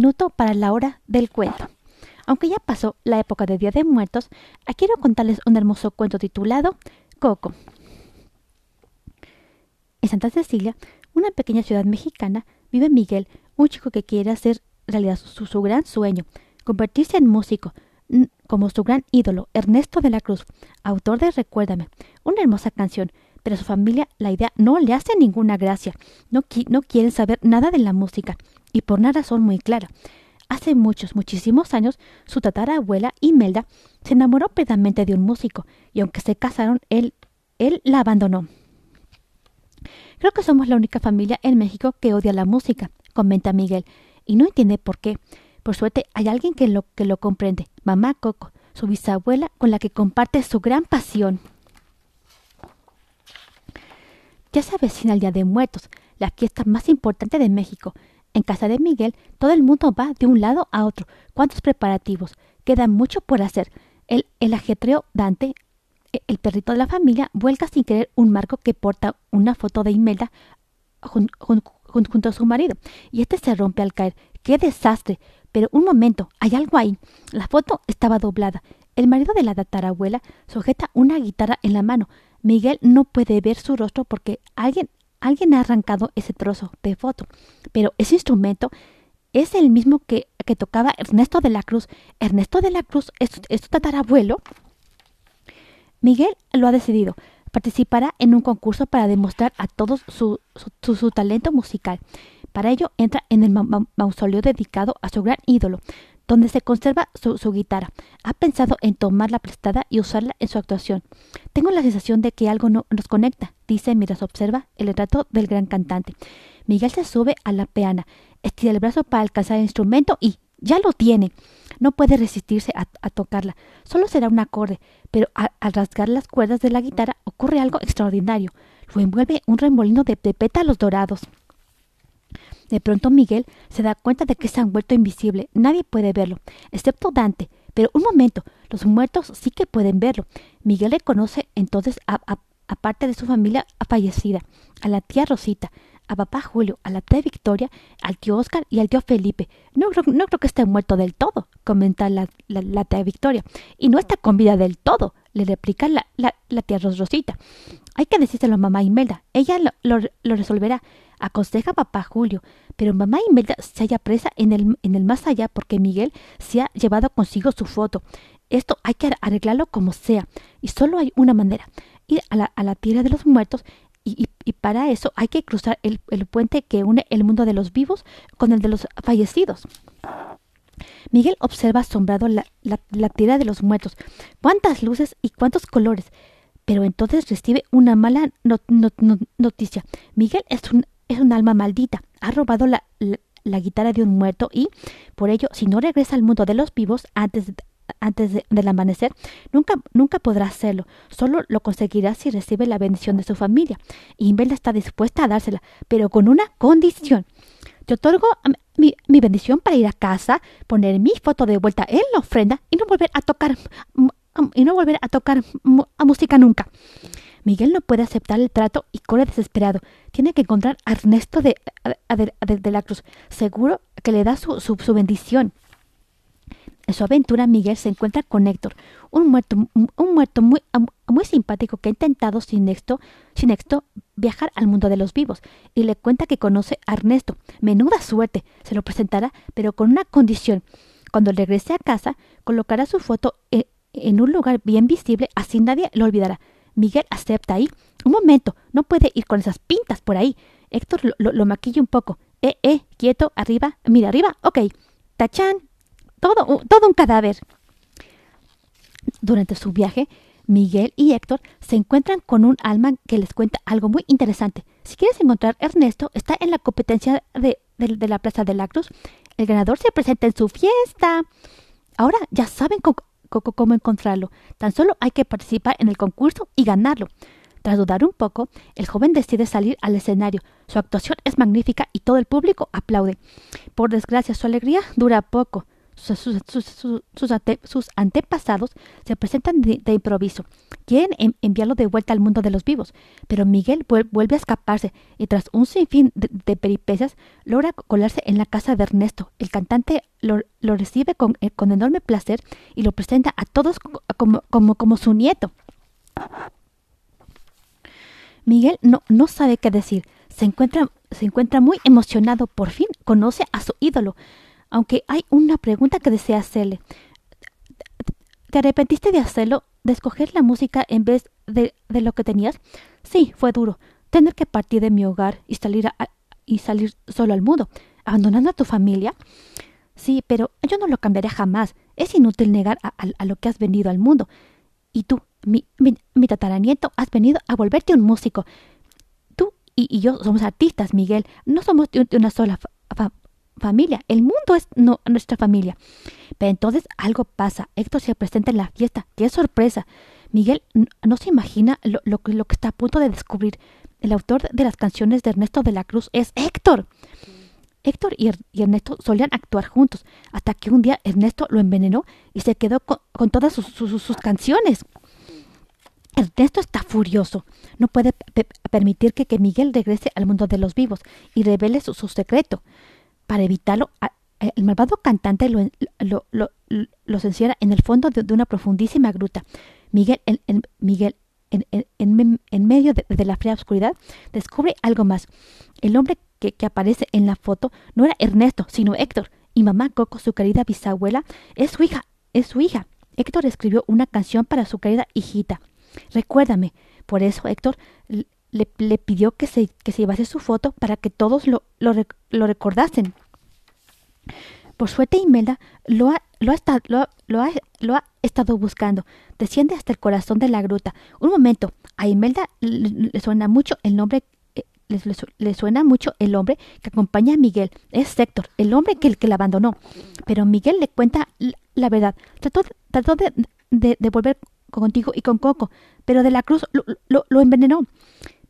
minuto para la hora del cuento. Aunque ya pasó la época de Día de Muertos, quiero contarles un hermoso cuento titulado Coco. En Santa Cecilia, una pequeña ciudad mexicana, vive Miguel, un chico que quiere hacer realidad su, gran sueño, convertirse en músico, como su gran ídolo, Ernesto de la Cruz, autor de Recuérdame, una hermosa canción, pero a su familia la idea no le hace ninguna gracia, no, no quieren saber nada de la música, y por una razón muy clara. Hace muchos, muchísimos años, su tatarabuela Imelda se enamoró plenamente de un músico, y aunque se casaron, él, él la abandonó. Creo que somos la única familia en México que odia la música, comenta Miguel, y no entiende por qué. Por suerte hay alguien que lo, que lo comprende, mamá Coco, su bisabuela con la que comparte su gran pasión. Ya se avecina el Día de Muertos, la fiesta más importante de México. En casa de Miguel todo el mundo va de un lado a otro. ¿Cuántos preparativos? Queda mucho por hacer. El, el ajetreo Dante, e, el perrito de la familia, vuelca sin querer un marco que porta una foto de Imelda junto a su marido. Y este se rompe al caer. ¡Qué desastre! Pero un momento, hay algo ahí. La foto estaba doblada. El marido de la tatarabuela sujeta una guitarra en la mano. Miguel no puede ver su rostro porque alguien, alguien ha arrancado ese trozo de foto. Pero ese instrumento es el mismo que, tocaba Ernesto de la Cruz. Ernesto de la Cruz es, su tatarabuelo. Miguel lo ha decidido. Participará en un concurso para demostrar a todos su talento musical. Para ello entra en el mausoleo dedicado a su gran ídolo, donde se conserva su, guitarra. Ha pensado en tomarla prestada y usarla en su actuación. Tengo la sensación de que algo no nos conecta, dice mientras observa el retrato del gran cantante. Miguel se sube a la peana, estira el brazo para alcanzar el instrumento y ya lo tiene. No puede resistirse a, tocarla. Solo será un acorde, pero al rasgar las cuerdas de la guitarra ocurre algo extraordinario. Lo envuelve un remolino de pétalos dorados. De pronto Miguel se da cuenta de que se han vuelto invisible. Nadie puede verlo, excepto Dante. Pero un momento, los muertos sí que pueden verlo. Miguel reconoce entonces a, parte de su familia fallecida, a la tía Rosita, a papá Julio, a la tía Victoria, al tío Oscar y al tío Felipe. No, no creo que esté muerto del todo, comenta la, tía Victoria. Y no está con vida del todo, le replica la, la, tía Rosita. Hay que decírselo a mamá Imelda. Ella lo, lo resolverá aconseja papá Julio, pero mamá Imelda se halla presa en el, en el más allá porque Miguel se ha llevado consigo su foto. Esto hay que arreglarlo como sea, y solo hay una manera, ir a la, a la tierra de los muertos y, y, para eso hay que cruzar el, el, puente que une el mundo de los vivos con el de los fallecidos. Miguel observa asombrado la, la, de los muertos. ¡Cuántas luces y cuántos colores! Pero entonces recibe una mala noticia. Miguel es un es un alma maldita. Ha robado la, la, guitarra de un muerto y, por ello, si no regresa al mundo de los vivos antes, antes del amanecer, nunca, nunca podrá hacerlo. Solo lo conseguirá si recibe la bendición de su familia. Imelda está dispuesta a dársela, pero con una condición. Te otorgo mi, mi, bendición para ir a casa, poner mi foto de vuelta en la ofrenda y no volver a tocar y no volver a tocar a música nunca. Miguel no puede aceptar el trato y corre desesperado. Tiene que encontrar a Ernesto de, de, la Cruz. Seguro que le da su, su, bendición. En su aventura, Miguel se encuentra con Héctor, un muerto, un muerto muy, muy simpático que ha intentado sin éxito, sin viajar al mundo de los vivos, y le cuenta que conoce a Ernesto. Menuda suerte, se lo presentará, pero con una condición. Cuando regrese a casa, colocará su foto en, en un lugar bien visible, así nadie lo olvidará. Miguel acepta ahí. Un momento, no puede ir con esas pintas por ahí. Héctor lo, maquilla un poco. Eh, eh, quieto, arriba, mira arriba, ok. Tachán, todo, todo un cadáver. Durante su viaje, Miguel y Héctor se encuentran con un alma que les cuenta algo muy interesante. Si quieres encontrar Ernesto, está en la competencia de, de la Plaza de la Cruz. El ganador se presenta en su fiesta. Ahora ya saben cómo, cómo encontrarlo. Tan solo hay que participar en el concurso y ganarlo. Tras dudar un poco, el joven decide salir al escenario. Su actuación es magnífica y todo el público aplaude. Por desgracia, su alegría dura poco. Sus, antepasados se presentan de, improviso. Quieren enviarlo de vuelta al mundo de los vivos, pero Miguel vuelve a escaparse y tras un sinfín de, peripecias logra colarse en la casa de Ernesto. El cantante lo, recibe con, eh, con, enorme placer y lo presenta a todos como, como, como su nieto. Miguel no, no sabe qué decir. Se encuentra, se encuentra muy emocionado. Por fin conoce a su ídolo aunque hay una pregunta que desea hacerle. ¿Te arrepentiste de hacerlo, de escoger la música en vez de, de lo que tenías? Sí, fue duro. Tener que partir de mi hogar y salir, y salir solo al mundo, abandonando a tu familia. Sí, pero yo no lo cambiaré jamás. Es inútil negar a, lo que has venido al mundo. Y tú, mi, mi, tataranieto, has venido a volverte un músico. Tú y, yo somos artistas, Miguel. No somos de, una sola familia. El mundo es nuestra familia. Pero entonces algo pasa. Héctor se presenta en la fiesta. ¡Qué sorpresa! Miguel no se imagina lo, que está a punto de descubrir. El autor de las canciones de Ernesto de la Cruz es Héctor. Héctor y, Ernesto solían actuar juntos, hasta que un día Ernesto lo envenenó y se quedó con, todas sus, canciones. Ernesto está furioso. No puede permitir que, Miguel regrese al mundo de los vivos y revele su secreto. Para evitarlo, el malvado cantante lo, lo, lo, encierra en el fondo de, una profundísima gruta. Miguel, en, Miguel en, en, medio de, la fría oscuridad, descubre algo más. El hombre que, que, aparece en la foto no era Ernesto, sino Héctor. Y mamá Coco, su querida bisabuela, es su hija, es su hija. Héctor escribió una canción para su querida hijita. Recuérdame. Por eso Héctor le, le pidió que se, que se llevase su foto para que todos lo, lo, lo recordasen. Por suerte Imelda lo ha, lo, ha, lo, lo, ha, lo ha estado buscando. Desciende hasta el corazón de la gruta. Un momento, a Imelda le, suena mucho el nombre eh, le, suena mucho el hombre que acompaña a Miguel. Es Héctor, el hombre que, que la abandonó. Pero Miguel le cuenta la, verdad. Trató, trató de, de, volver contigo y con Coco, pero de la cruz lo, lo envenenó.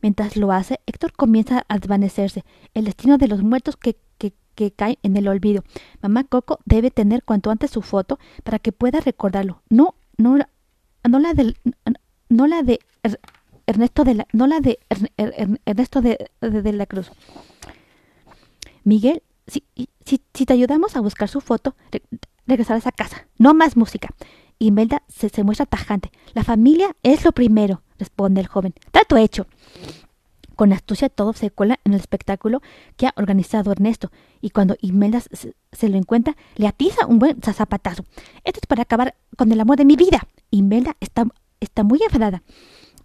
Mientras lo hace, Héctor comienza a desvanecerse. El destino de los muertos que, que, que cae en el olvido. Mamá Coco debe tener cuanto antes su foto para que pueda recordarlo. No, no, no la no la de Ernesto de la, no la de Ernesto de, Cruz. Miguel, si, si, si, te ayudamos a buscar su foto, regresarás a casa. No más música. Imelda se, se muestra tajante. La familia es lo primero responde el joven. Trato hecho. Con astucia todo se cuela en el espectáculo que ha organizado Ernesto, y cuando Imelda se, lo encuentra, le atiza un buen zapatazo. Esto es para acabar con el amor de mi vida. Imelda está, está muy enfadada.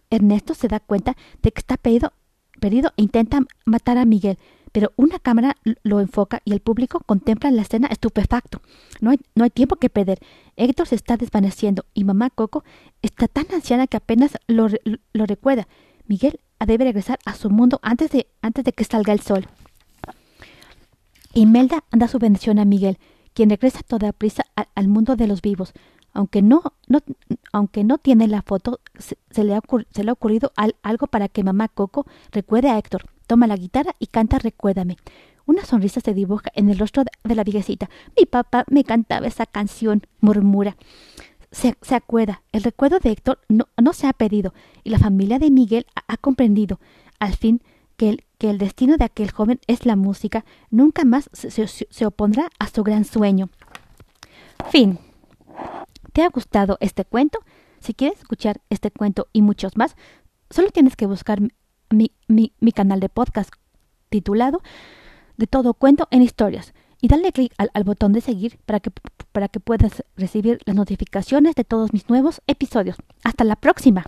Ernesto se da cuenta de que está perdido, perdido e intenta matar a Miguel, pero una cámara lo enfoca y el público contempla la escena estupefacto. No hay, no hay tiempo que perder. Héctor se está desvaneciendo y mamá Coco está tan anciana que apenas lo, lo recuerda. Miguel debe regresar a su mundo antes de, antes de que salga el sol. Imelda da su bendición a Miguel, quien regresa toda prisa al, mundo de los vivos. Aunque no, no, aunque no tiene la foto, se, le, ha se, le, ha ocurrido algo para que mamá Coco recuerde a Héctor toma la guitarra y canta Recuérdame. Una sonrisa se dibuja en el rostro de la viejecita. Mi papá me cantaba esa canción, murmura. Se, se acuerda, el recuerdo de Héctor no, no, se ha pedido, y la familia de Miguel ha, comprendido, al fin, que el, que el, destino de aquel joven es la música, nunca más se, se, se opondrá a su gran sueño. Fin. ¿Te ha gustado este cuento? Si quieres escuchar este cuento y muchos más, solo tienes que buscar mi, mi, mi canal de podcast titulado De todo cuento en historias y dale clic al, al, botón de seguir para que, para que puedas recibir las notificaciones de todos mis nuevos episodios. Hasta la próxima.